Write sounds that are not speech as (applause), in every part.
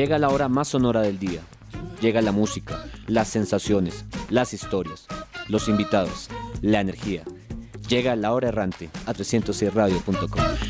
Llega la hora más sonora del día. Llega la música, las sensaciones, las historias, los invitados, la energía. Llega la hora errante a 306radio.com.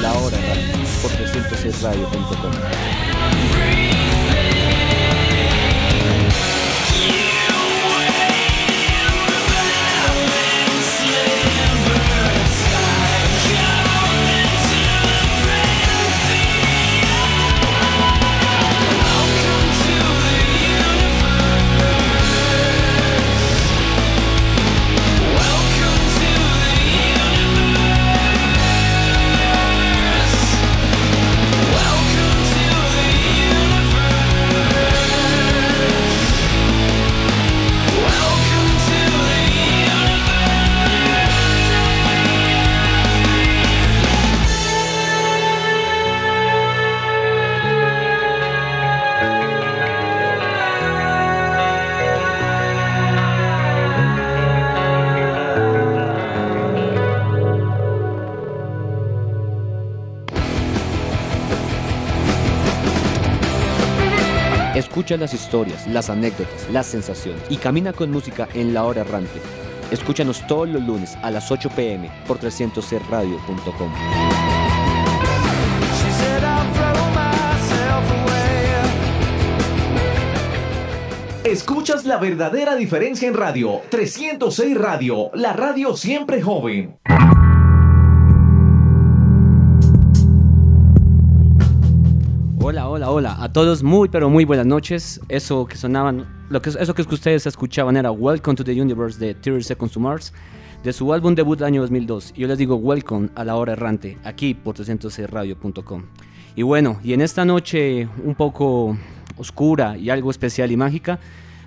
La Hora por 306radio.com. Las historias, las anécdotas, las sensaciones y camina con música en la hora errante. Escúchanos todos los lunes a las 8 pm por 300radio.com. Escuchas la verdadera diferencia en radio. 306 Radio, la radio siempre joven. Hola, hola, hola. A todos muy, pero muy buenas noches. Eso que sonaban, lo que, eso que ustedes escuchaban era Welcome to the Universe de 30 Seconds to Mars, de su álbum debut del año 2002. Y yo les digo Welcome a la hora errante, aquí por 306radio.com. Y bueno, y en esta noche un poco oscura y algo especial y mágica,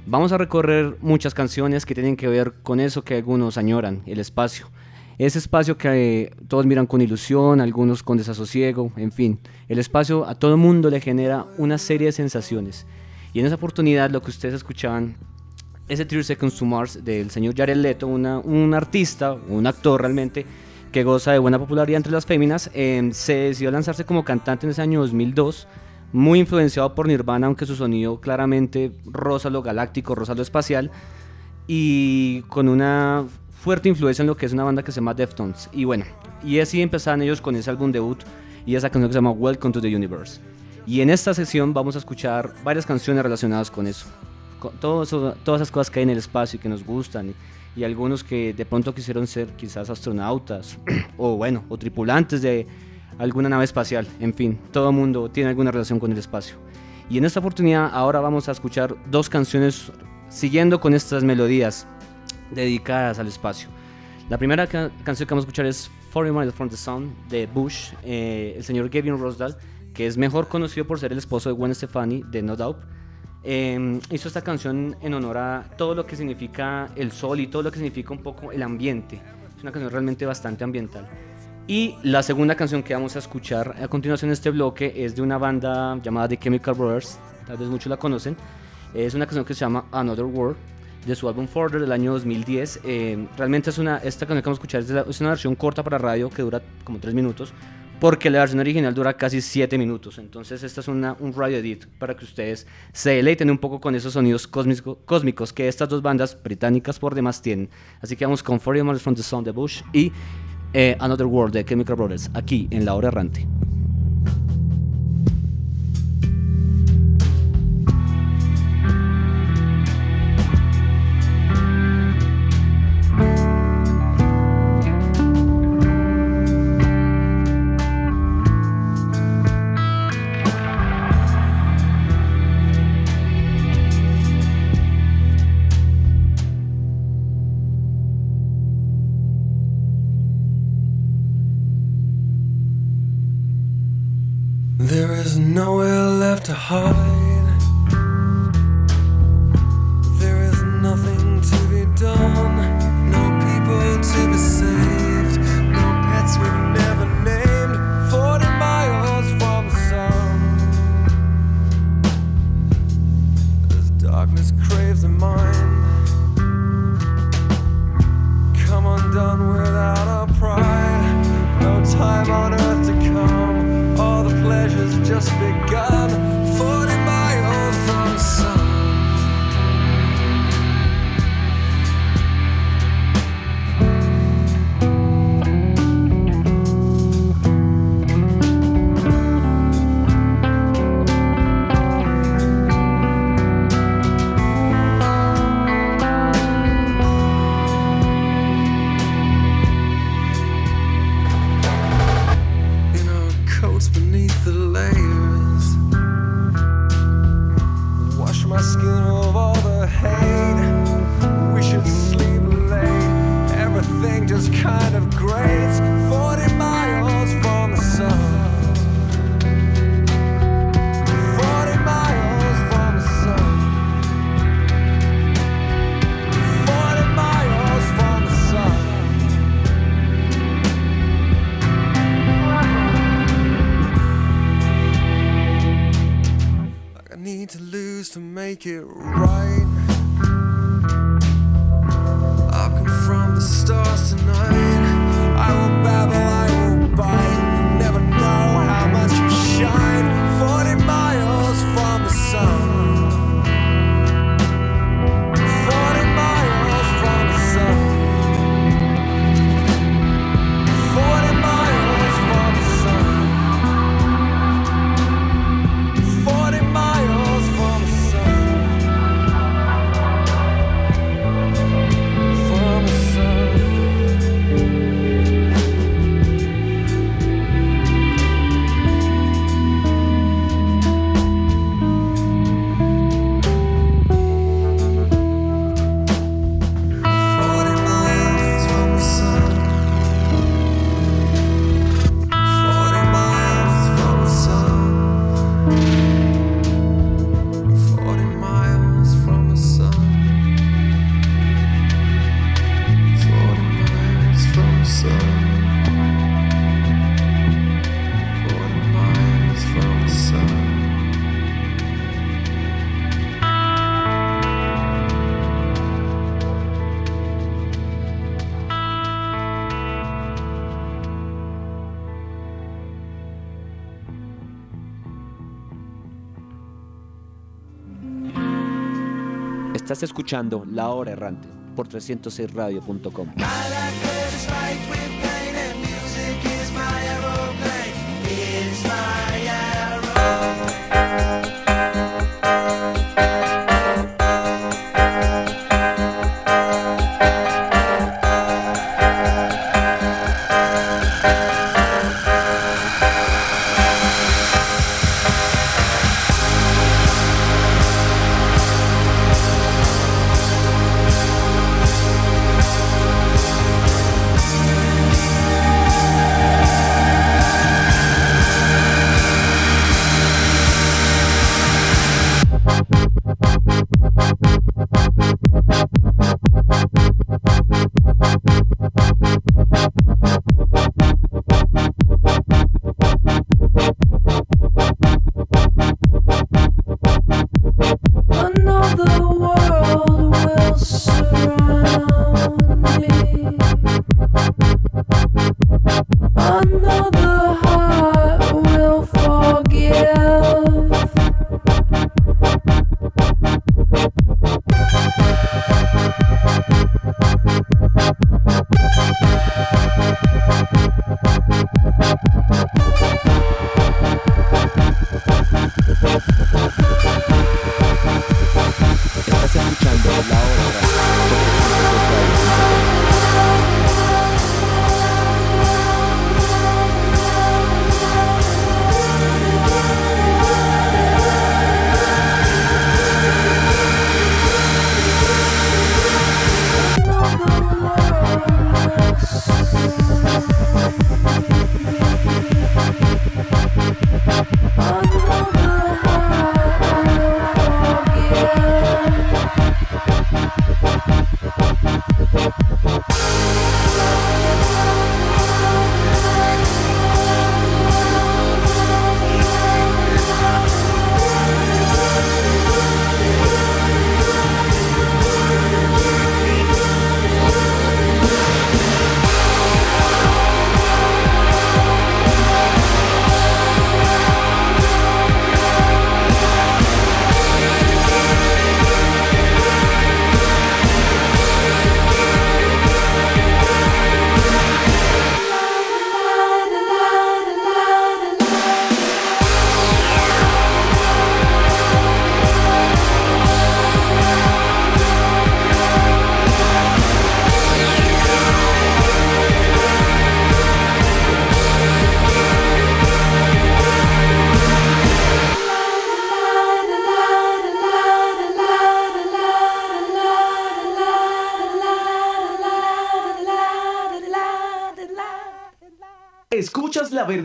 vamos a recorrer muchas canciones que tienen que ver con eso que algunos añoran, el espacio. Ese espacio que todos miran con ilusión, algunos con desasosiego, en fin. El espacio a todo mundo le genera una serie de sensaciones. Y en esa oportunidad lo que ustedes escuchaban, ese 30 Seconds to Mars del señor Jared Leto, un artista, un actor realmente, que goza de buena popularidad entre las féminas, em, se decidió lanzarse como cantante en ese año 2002, muy influenciado por Nirvana, aunque su sonido claramente rosa lo galáctico, rosa lo espacial, y con una fuerte influencia en lo que es una banda que se llama Deftones. Y bueno, y así empezaron ellos con ese álbum debut y esa canción que se llama Welcome to the Universe. Y en esta sesión vamos a escuchar varias canciones relacionadas con eso. Con todas esas cosas que hay en el espacio y que nos gustan. Y, algunos que de pronto quisieron ser quizás astronautas (clears throat) o bueno, o tripulantes de alguna nave espacial. En fin, todo el mundo tiene alguna relación con el espacio. Y en esta oportunidad ahora vamos a escuchar dos canciones siguiendo con estas melodías dedicadas al espacio. La primera canción que vamos a escuchar es Foreign Miles from the Sun de Bush, eh, el señor Gavin Rosdale, que es mejor conocido por ser el esposo de Gwen Stefani de No Doubt. eh, hizo esta canción en honor a todo lo que significa el sol y todo lo que significa un poco el ambiente. Es una canción realmente bastante ambiental. Y la segunda canción que vamos a escuchar a continuación en este bloque es de una banda llamada The Chemical Brothers, tal vez muchos la conocen. Es una canción que se llama Another World de su álbum Further del año 2010. Eh, realmente es una, esta canción que vamos a escuchar es, la- es una versión corta para radio que dura como 3 minutos, porque la versión original dura casi 7 minutos. Entonces esta es una, un radio edit para que ustedes se deleiten un poco con esos sonidos cósmico- cósmicos que estas dos bandas británicas por demás tienen. Así que vamos con 40 Miles from the Sun de Bush y eh, Another World de Chemical Brothers, aquí en La Hora Errante. Make it right. Escuchando La Hora Errante por 306radio.com.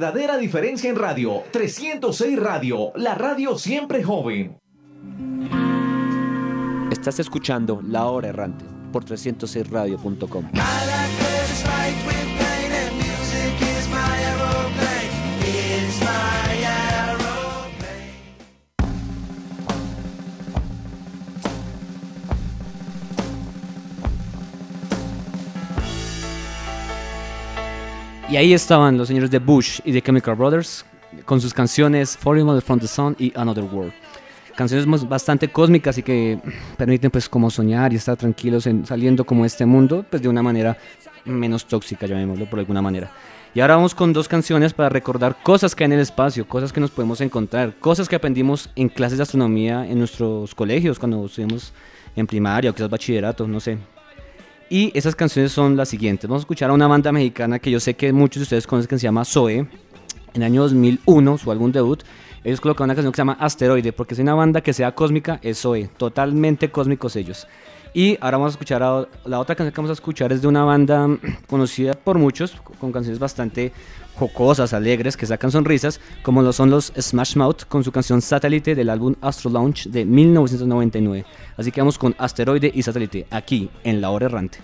verdadera diferencia en radio. 306 Radio, la radio siempre joven. Estás escuchando La Hora Errante por 306radio.com. Y ahí estaban los señores de Bush y de Chemical Brothers con sus canciones Foreigner from the Sun y Another World. Canciones bastante cósmicas y que permiten pues como soñar y estar tranquilos en, saliendo como este mundo pues de una manera menos tóxica, llamémoslo por alguna manera. Y ahora vamos con dos canciones para recordar cosas que hay en el espacio, cosas que nos podemos encontrar, cosas que aprendimos en clases de astronomía en nuestros colegios cuando estuvimos en primaria o quizás bachillerato, no sé. Y esas canciones son las siguientes. Vamos a escuchar a una banda mexicana que yo sé que muchos de ustedes conocen que se llama Zoe. En el año 2001, su álbum debut, ellos colocaron una canción que se llama Asteroide, porque si una banda que sea cósmica es Zoe, totalmente cósmicos ellos. Y ahora vamos a escuchar a- la otra canción que vamos a escuchar es de una banda (clears throat) conocida por muchos, con canciones bastante jocosas, alegres, que sacan sonrisas, como lo son los Smash Mouth con su canción Satélite del álbum Astro Launch de 1999. Así que vamos con Asteroide y Satélite, aquí en La Hora Errante.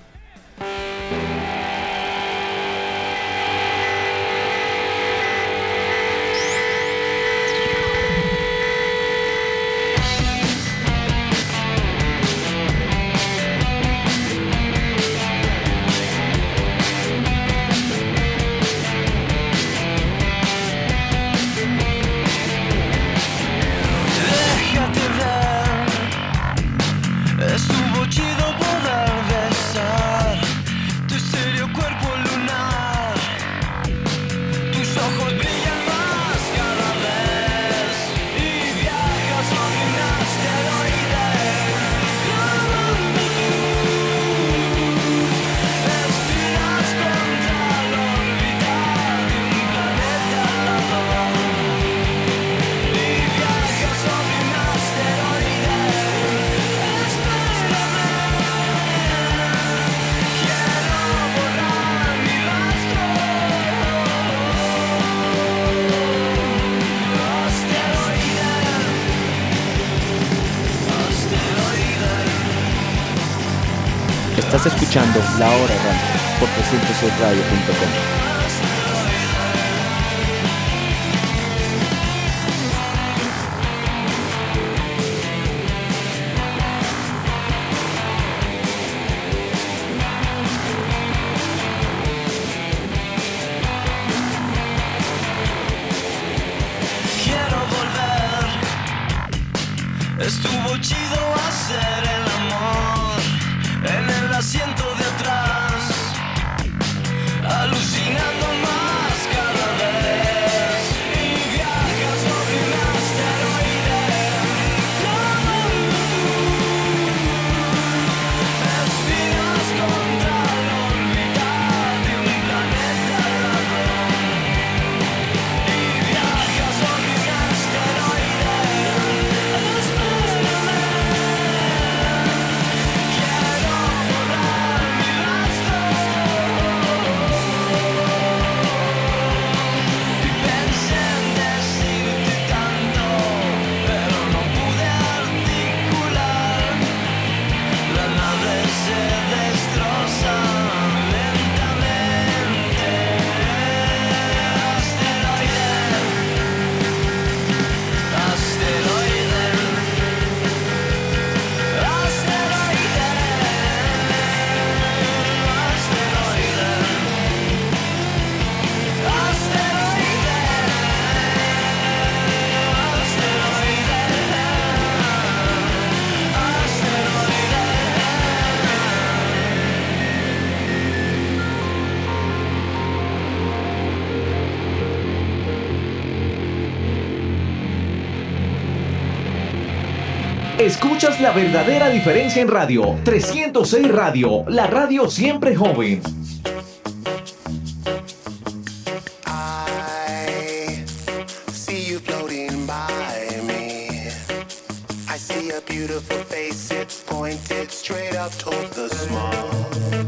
said Escuchas la verdadera diferencia en radio. 306 Radio, la radio siempre joven. Beautiful face, pointed straight up toward the.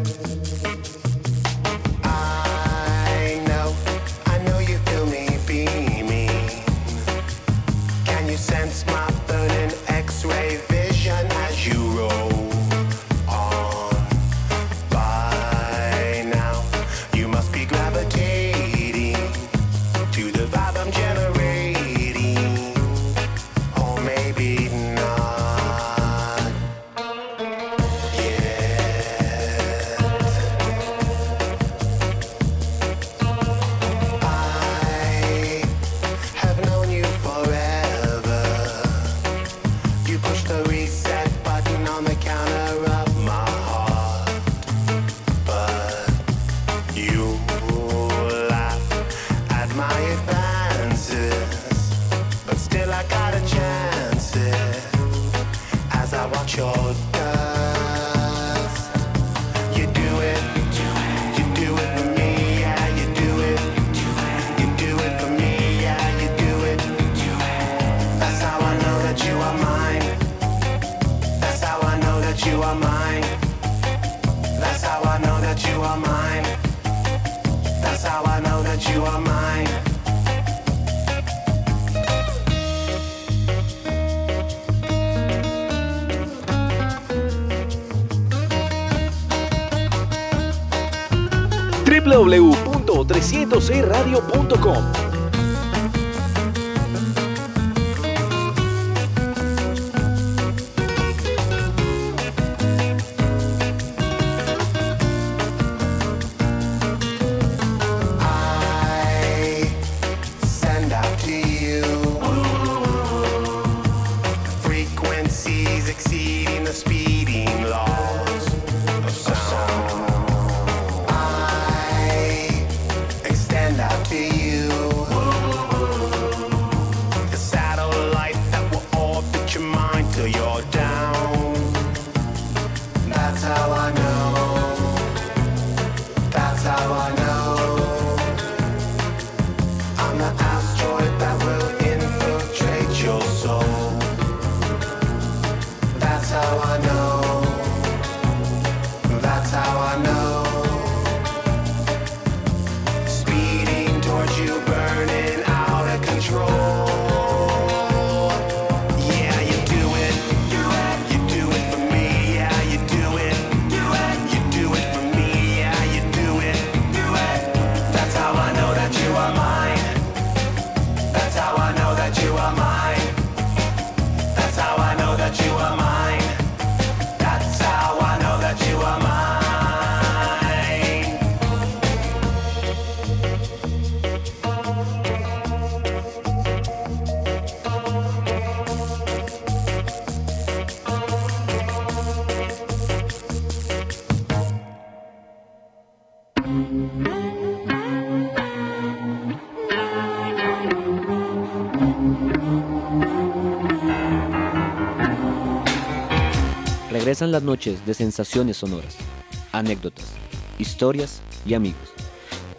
www.306radio.com Regresan las noches de sensaciones sonoras, anécdotas, historias y amigos.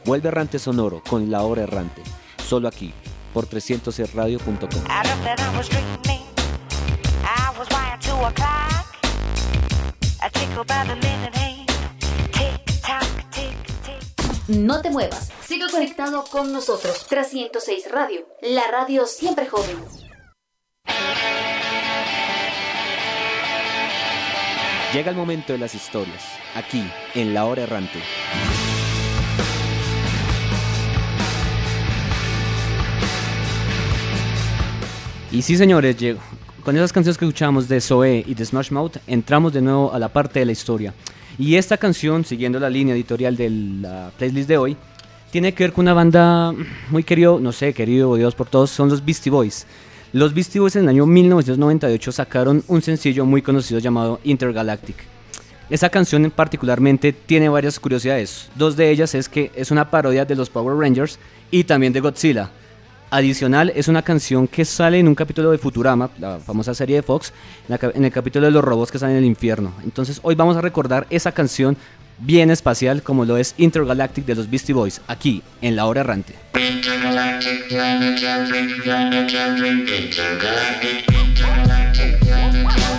Vuelve Errante Sonoro con La Hora Errante, solo aquí, por 300radio.com. I dreamt that I was dreaming. I was wired to a clock. I tickle by the minute hand. Tick tock, tick tick. No te muevas, sigue conectado con nosotros. 306 Radio, la radio siempre joven. Llega el momento de las historias, aquí, en La Hora Errante. Y sí, señores, llegó. Con esas canciones que escuchamos de Zoe y de Smash Mouth, entramos de nuevo a la parte de la historia. Y esta canción, siguiendo la línea editorial de la playlist de hoy, tiene que ver con una banda muy querido, no sé, querido Dios por todos, son los Beastie Boys. Los Beastie Boys en el año 1998 sacaron un sencillo muy conocido llamado Intergalactic. Esa canción particularmente tiene varias curiosidades. Dos de ellas es que es una parodia de los Power Rangers y también de Godzilla. Adicional, es una canción que sale en un capítulo de Futurama, la famosa serie de Fox, en, en el capítulo de los robots que salen en el infierno. Entonces, hoy vamos a recordar esa canción bien espacial como lo es Intergalactic de los Beastie Boys, aquí en La Hora Errante. Don't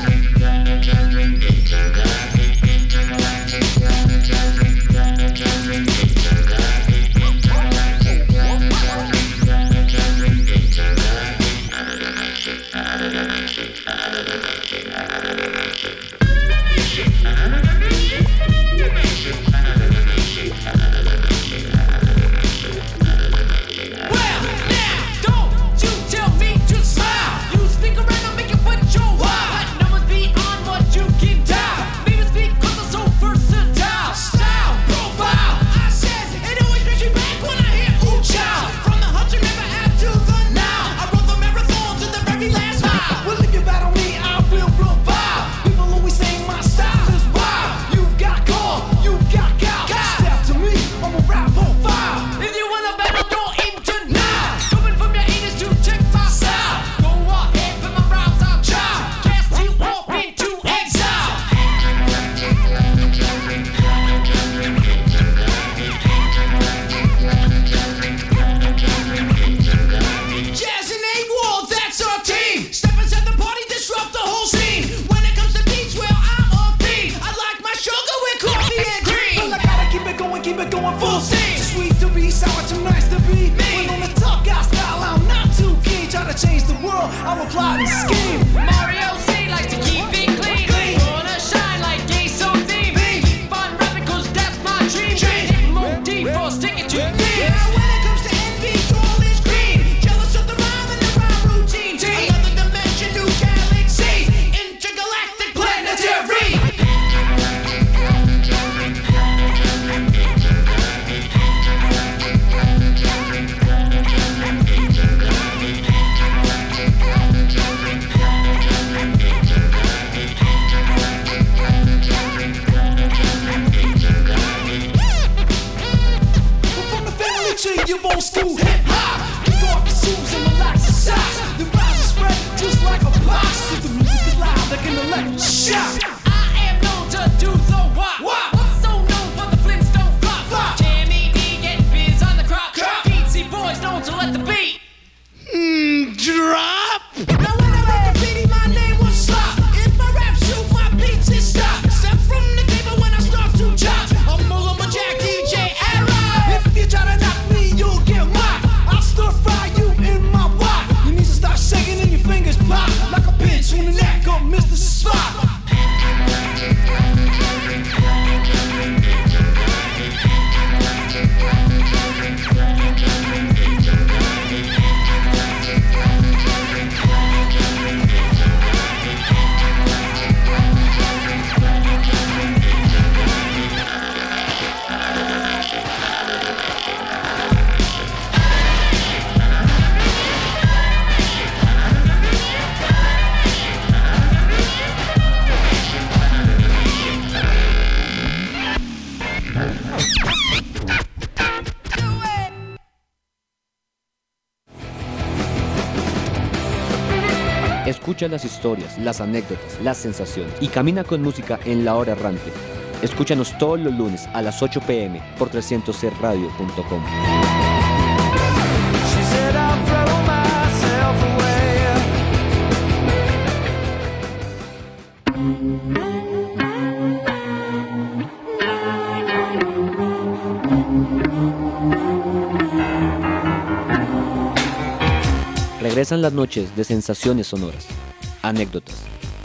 historias, las anécdotas, las sensaciones y camina con música en la hora errante. Escúchanos todos los lunes a las 8 pm por 300radio.com. She said I'll throw myself away. Regresan las noches de sensaciones sonoras, anécdotas,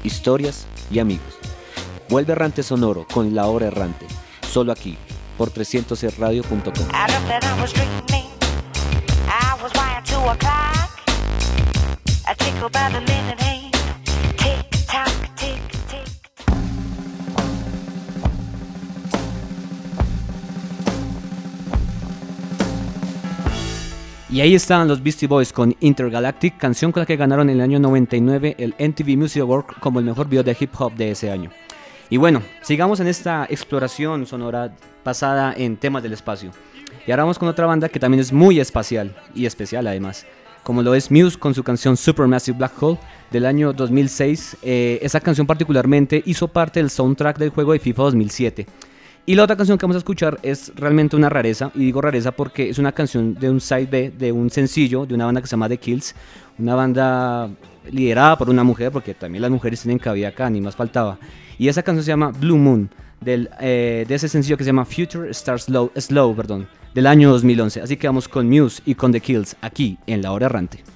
historias y amigos. Vuelve Errante Sonoro con La Hora Errante, solo aquí, por 300radio.com. I Y ahí estaban los Beastie Boys con Intergalactic, canción con la que ganaron en el año 99 el MTV Music Award como el mejor video de hip hop de ese año. Y bueno, sigamos en esta exploración sonora basada en temas del espacio. Y ahora vamos con otra banda que también es muy espacial y especial además, como lo es Muse con su canción Supermassive Black Hole del año 2006. Eh, esa canción particularmente hizo parte del soundtrack del juego de FIFA 2007. Y la otra canción que vamos a escuchar es realmente una rareza, y digo rareza porque es una canción de un side B, de un sencillo, de una banda que se llama The Kills, una banda liderada por una mujer, porque también las mujeres tienen cabida acá, ni más faltaba. Y esa canción se llama Blue Moon, del, eh, de ese sencillo que se llama Future Star Slow, Slow perdón, del año 2011. Así que vamos con Muse y con The Kills, aquí en La Hora Errante.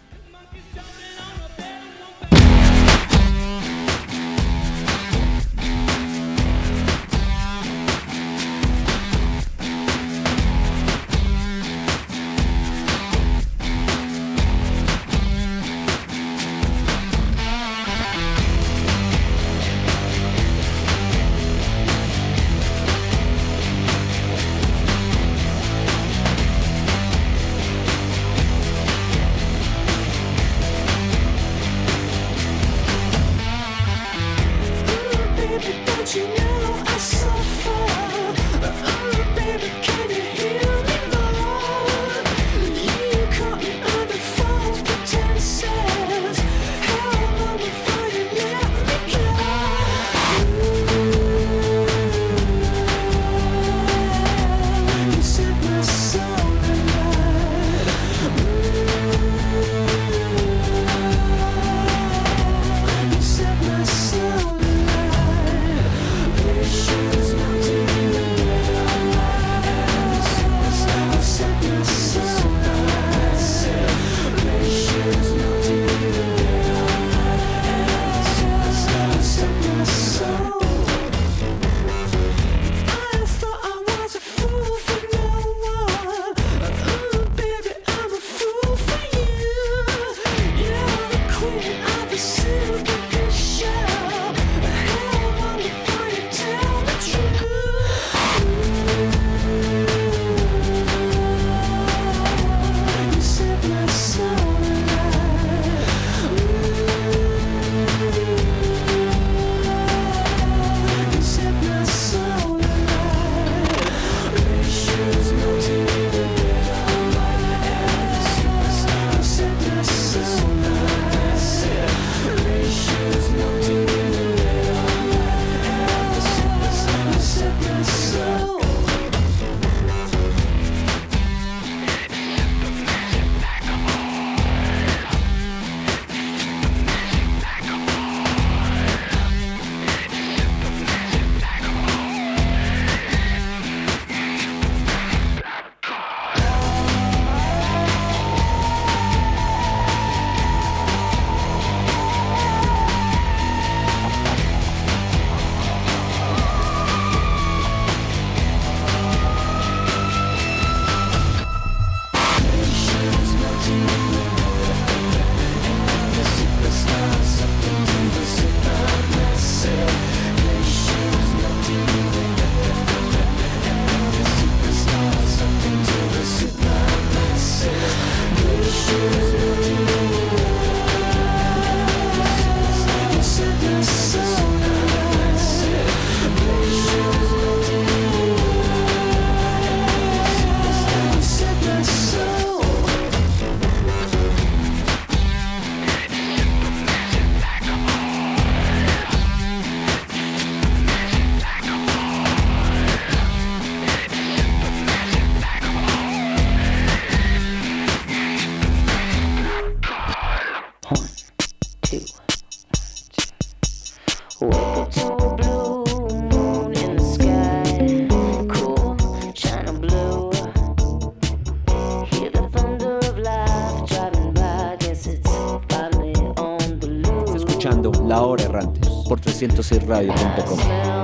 106radio.com.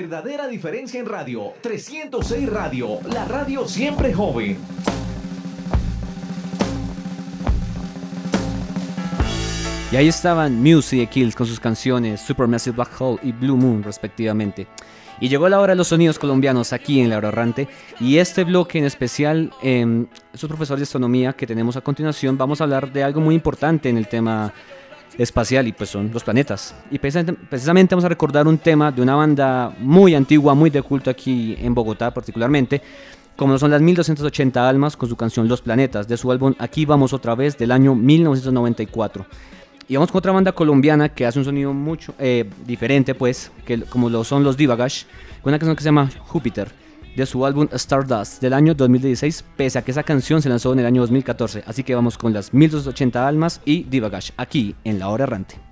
verdadera diferencia en radio. 306 Radio, la radio siempre joven. Y ahí estaban Muse y The Kills con sus canciones Supermassive Black Hole y Blue Moon respectivamente. Y llegó la hora de los sonidos colombianos aquí en La Errante. Y este bloque en especial, eh, es un profesor de astronomía que tenemos a continuación, vamos a hablar de algo muy importante en el tema espacial y pues son los planetas. Y precisamente, vamos a recordar un tema de una banda muy antigua, muy de culto aquí en Bogotá particularmente, como son las 1280 Almas con su canción Los Planetas, de su álbum Aquí vamos otra vez del año 1994. Y vamos con otra banda colombiana que hace un sonido mucho eh, diferente, pues, que como lo son los Divagash, con una canción que se llama Júpiter, de su álbum Stardust del año 2016, pese a que esa canción se lanzó en el año 2014. Así que vamos con las 1280 Almas y Divagash, aquí en La Hora Errante.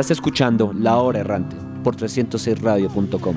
Estás escuchando La Hora Errante por 306radio.com.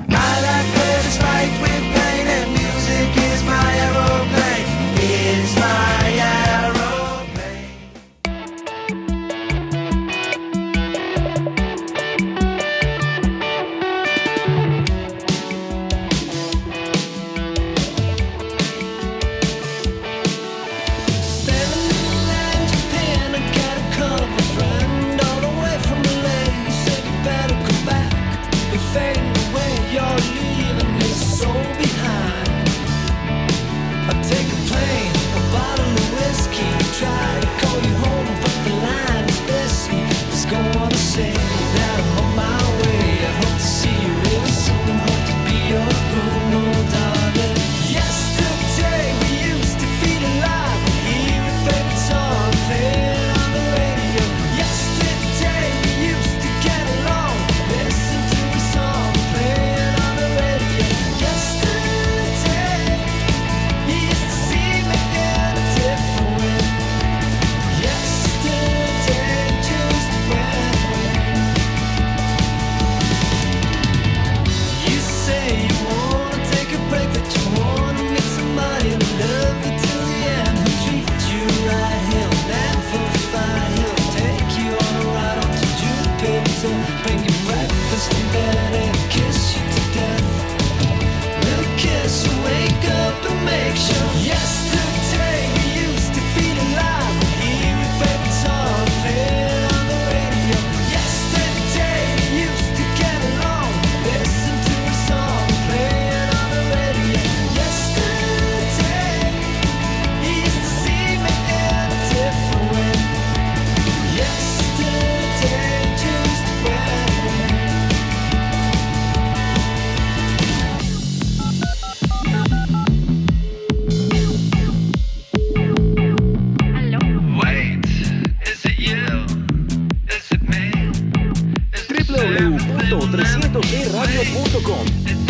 www.306radio.com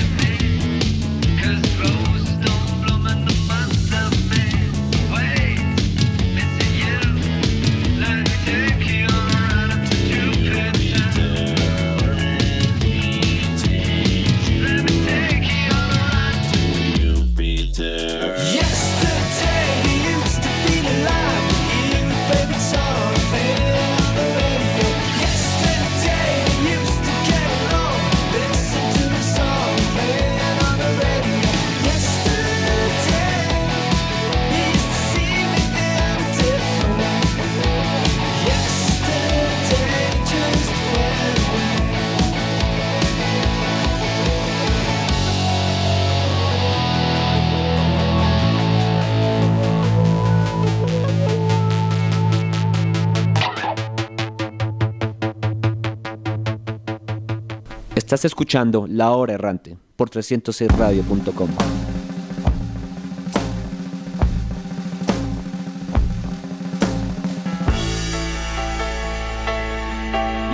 Estás escuchando La Hora Errante por 306radio.com.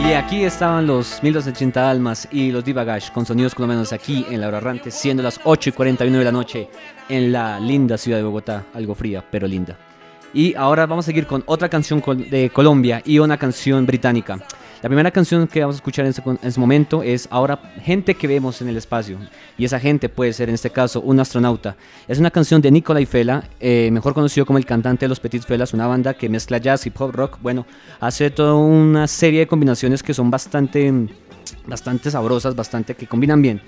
Y aquí estaban los 1280 almas y los Divagash con sonidos colombianos aquí en La Hora Errante, siendo las 8 y 41 de la noche en la linda ciudad de Bogotá, algo fría, pero linda. Y ahora vamos a seguir con otra canción de Colombia y una canción británica. La primera canción que vamos a escuchar en ese momento es ahora gente que vemos en el espacio. Y esa gente puede ser en este caso un astronauta. Es una canción de Nicolai Fela, eh, mejor conocido como el cantante de los Petit Felas, una banda que mezcla jazz y pop rock. Bueno, hace toda una serie de combinaciones que son bastante, bastante sabrosas, bastante que combinan bien.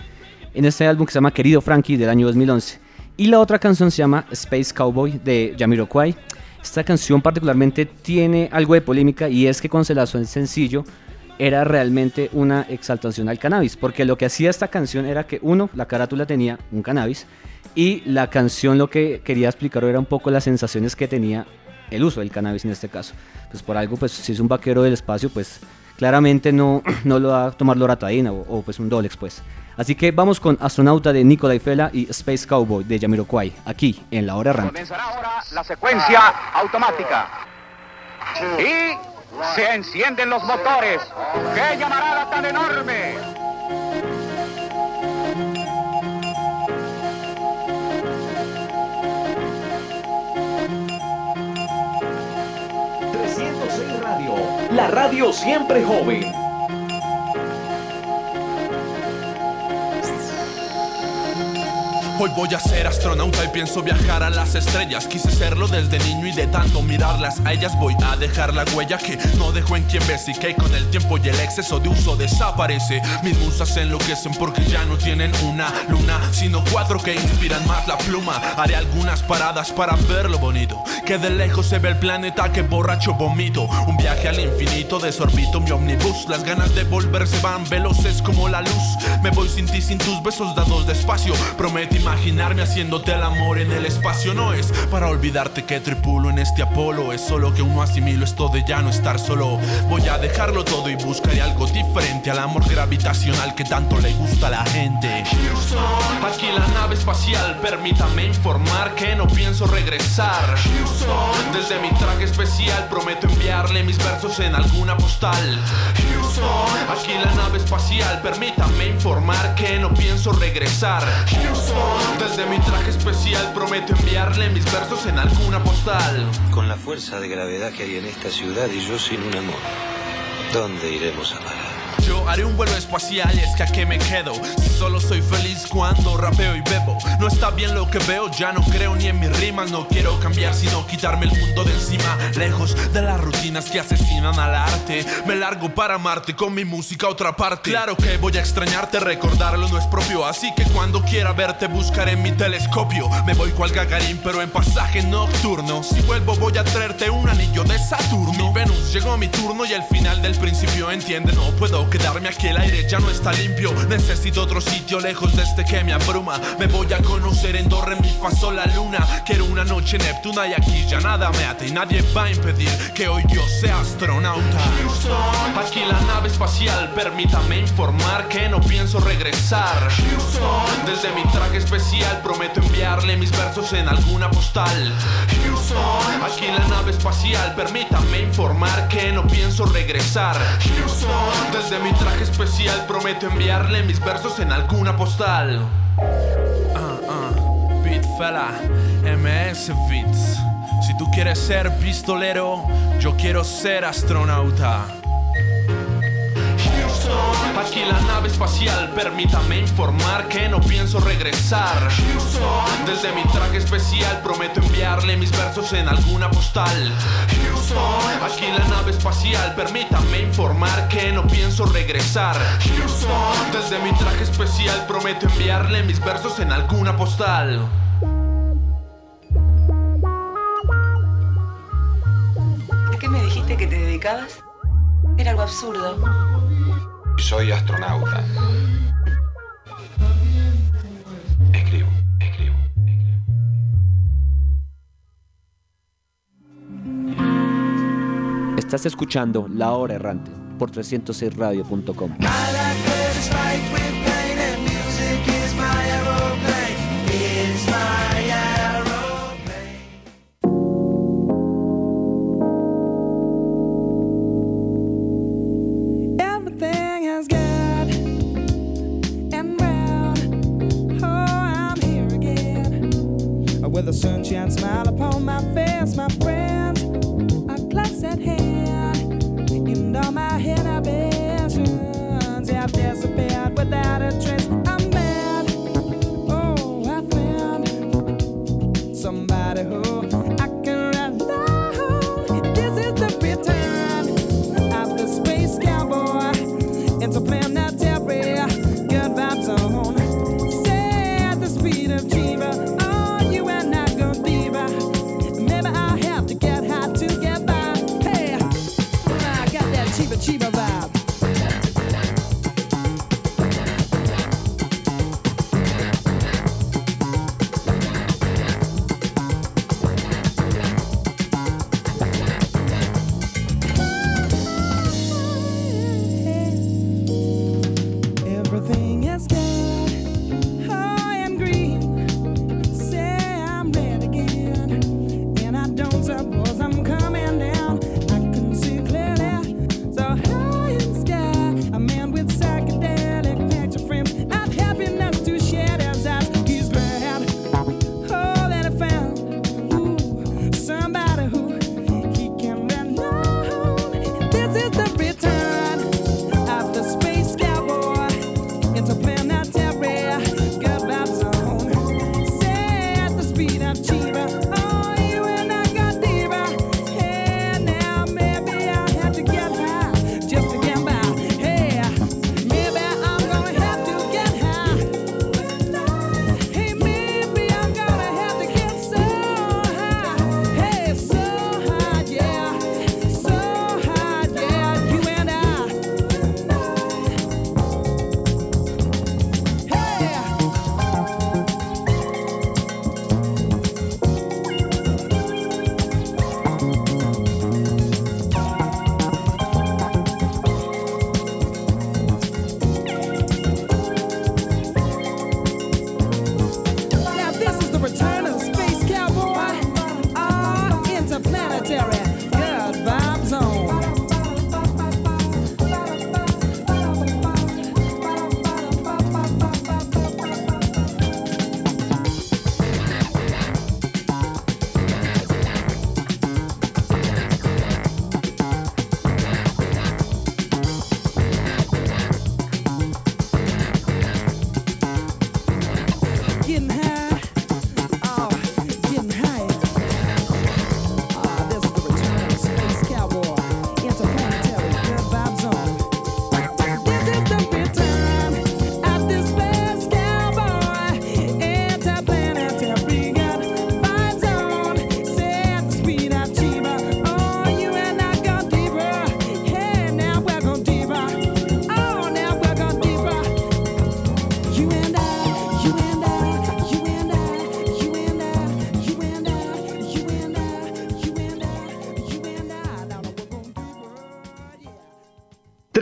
En este álbum que se llama Querido Frankie del año 2011. Y la otra canción se llama Space Cowboy de Jamiroquai. Esta canción particularmente tiene algo de polémica y es que cuando se lanzó en sencillo era realmente una exaltación al cannabis, porque lo que hacía esta canción era que uno, la carátula tenía un cannabis y la canción lo que quería explicar era un poco las sensaciones que tenía el uso del cannabis en este caso. Pues por algo, pues si es un vaquero del espacio, pues claramente no, (clears throat) no lo va a tomar loratadina o, o pues un Dolex pues. Así que vamos con Astronauta de Nicolai Fela y Space Cowboy de Jamiroquai, aquí en La Hora Errante. Comenzará ahora la secuencia automática. Y se encienden los motores. ¡Qué llamarada tan enorme! Radio, la radio siempre joven. Hoy voy a ser astronauta y pienso viajar a las estrellas. Quise serlo desde niño y de tanto mirarlas a ellas voy a dejar la huella que no dejo en quien ves y con el tiempo y el exceso de uso desaparece. Mis musas enloquecen porque ya no tienen una luna, sino cuatro que inspiran más la pluma. Haré algunas paradas para ver lo bonito, que de lejos se ve el planeta que borracho vomito. Un viaje al infinito, desorbito mi omnibus. Las ganas de volver se van veloces como la luz. Me voy sin ti, sin tus besos dados despacio. Prometo imaginarme haciéndote el amor en el espacio. No es para olvidarte que tripulo en este Apolo. Es solo que uno asimilo esto de ya no estar solo. Voy a dejarlo todo y buscaré algo diferente al amor gravitacional que tanto le gusta a la gente. Houston, aquí la nave espacial. Permítame informar que no pienso regresar. Houston, desde mi traje especial prometo enviarle mis versos en alguna postal. Houston, aquí la nave espacial. Permítame informar que no pienso regresar. Houston, desde mi traje especial prometo enviarle mis versos en alguna postal. Con la fuerza de gravedad que hay en esta ciudad y yo sin un amor, ¿dónde iremos a parar? Yo haré un vuelo espacial y es que a qué me quedo. Si solo soy feliz cuando rapeo y bebo. No está bien lo que veo, ya no creo ni en mis rimas No quiero cambiar sino quitarme el mundo de encima. Lejos de las rutinas que asesinan al arte. Me largo para amarte con mi música a otra parte. Claro que voy a extrañarte, recordarlo no es propio. Así que cuando quiera verte buscaré mi telescopio. Me voy cual Gagarín pero en pasaje nocturno. Si vuelvo voy a traerte un anillo de Saturno. Mi Venus, llegó mi turno y el final del principio Entiende, no puedo quedarme aquí, el aire ya no está limpio. Necesito otro sitio lejos de este que me abruma. Me voy a conocer en Torre, mi fa, sol, la luna. Quiero una noche neptuna y aquí ya nada me ata Y nadie va a impedir que hoy yo sea astronauta. Houston, aquí la nave espacial Permítame informar que no pienso regresar. Houston, desde mi traje especial Prometo enviarle mis versos en alguna postal. Houston, aquí la nave espacial Permítame informar que no pienso regresar. Houston, desde mi traje especial Prometo enviarle mis versos en alguna postal Ah, ah, Beat fella, MS Beats. Si tú quieres ser pistolero, yo quiero ser astronauta Aquí la nave espacial, permítame informar que no pienso regresar. Houston, desde mi traje especial prometo enviarle mis versos en alguna postal. Houston, aquí la nave espacial, permítame informar que no pienso regresar. Houston, desde mi traje especial prometo enviarle mis versos en alguna postal. ¿A qué me dijiste que te dedicabas? Era algo absurdo. Soy astronauta. Escribo, escribo. Estás escuchando La Hora Errante por 306radio.com.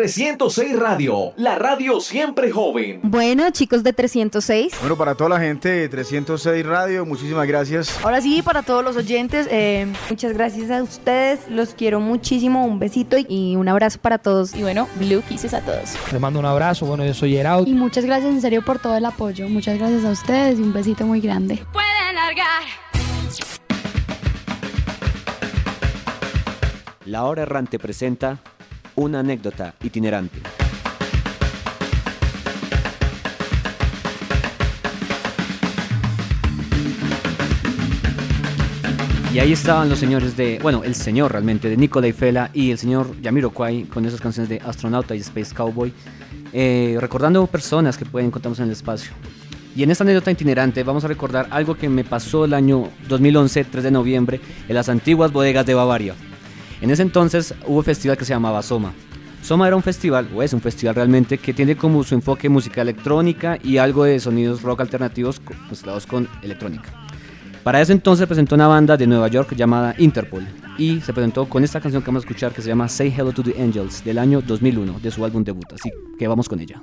306 Radio, la radio siempre joven. Bueno, chicos de 306. Bueno, para toda la gente de 306 Radio, muchísimas gracias. Ahora sí, para todos los oyentes, eh, muchas gracias a ustedes. Los quiero muchísimo. Un besito y, y un abrazo para todos. Y bueno, Blue Kisses a todos. Les mando un abrazo. Bueno, yo soy Gerald. Y muchas gracias en serio por todo el apoyo. Muchas gracias a ustedes y un besito muy grande. Pueden largar. La hora errante presenta una anécdota itinerante. Y ahí estaban los señores de, bueno, el señor realmente de Nicolai Fela y el señor Yamiro Kwai con esas canciones de Astronauta y Space Cowboy, eh, recordando personas que pueden encontrarnos en el espacio. Y en esta anécdota itinerante vamos a recordar algo que me pasó el año 2011, 3 de noviembre, en las antiguas bodegas de Bavaria. En ese entonces hubo un festival que se llamaba Soma. Soma era un festival, o es un festival realmente, que tiene como su enfoque música electrónica y algo de sonidos rock alternativos mezclados con electrónica. Para ese entonces presentó una banda de Nueva York llamada Interpol y se presentó con esta canción que vamos a escuchar que se llama Say Hello to the Angels del año 2001 de su álbum debut. Así que vamos con ella.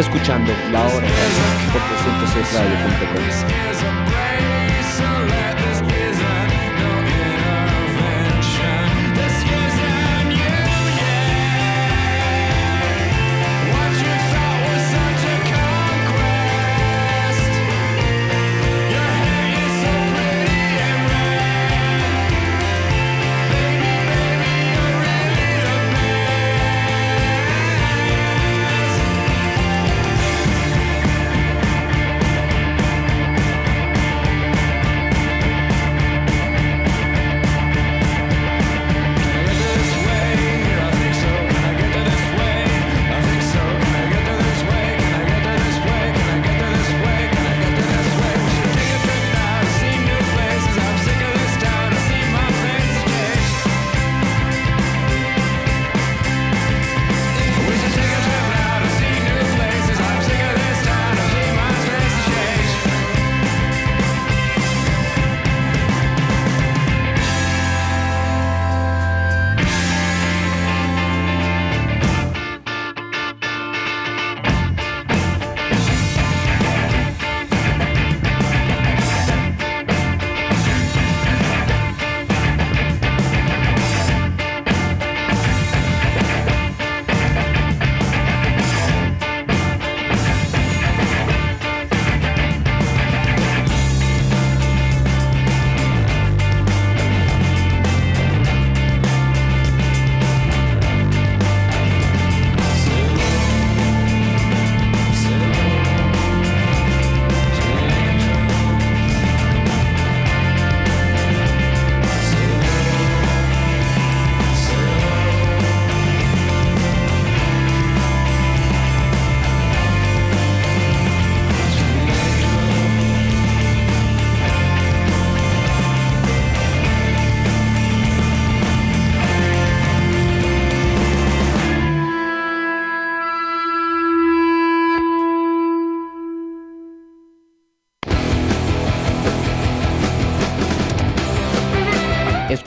Escuchando La Hora Errante por 306radio.com.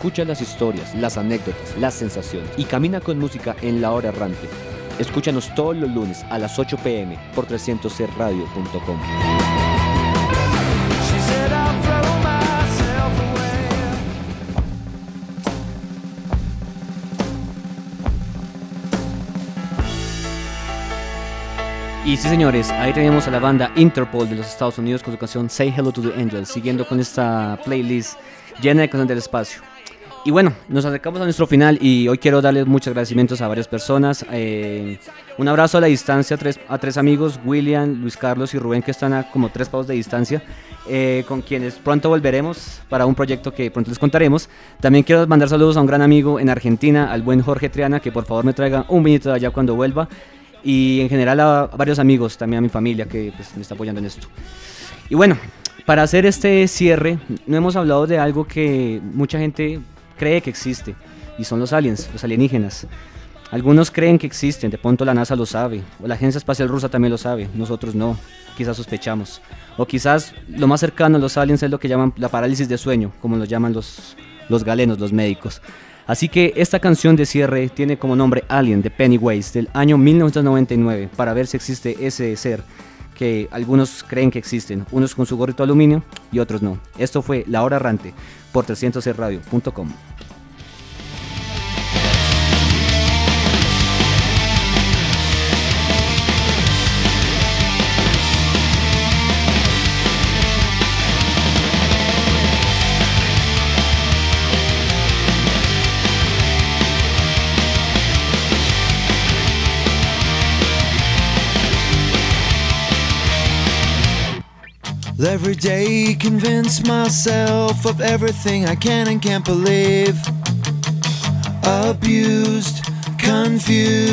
Escucha las historias, las anécdotas, las sensaciones y camina con música en la hora errante. Escúchanos todos los lunes a las 8 pm por 300radio.com. She said I'll throw myself away. Y sí, señores, ahí tenemos a la banda Interpol de los Estados Unidos con su canción Say Hello to the Angels, siguiendo con esta playlist llena de canciones del espacio. Y bueno, nos acercamos a nuestro final y hoy quiero darles muchos agradecimientos a varias personas. Eh, un abrazo a la distancia a tres, amigos, William, Luis Carlos y Rubén, que están a como tres pasos de distancia, eh, con quienes pronto volveremos para un proyecto que pronto les contaremos. También quiero mandar saludos a un gran amigo en Argentina, al buen Jorge Triana, que por favor me traiga un vinito de allá cuando vuelva. Y en general a varios amigos, también a mi familia que pues, me está apoyando en esto. Y bueno, para hacer este cierre, no hemos hablado de algo que mucha gente cree que existe, y son los aliens, los alienígenas. Algunos creen que existen, de pronto la NASA lo sabe, o la Agencia Espacial Rusa también lo sabe, nosotros no, quizás sospechamos. O quizás lo más cercano a los aliens es lo que llaman la parálisis de sueño, como lo llaman los, los galenos, los médicos. Así que esta canción de cierre tiene como nombre Alien de Pennywise del año 1999 para ver si existe ese ser que algunos creen que existen, unos con su gorrito de aluminio y otros no. Esto fue La Hora Errante por 300radio.com. Every day convince myself of everything I can and can't believe. Abused, confused.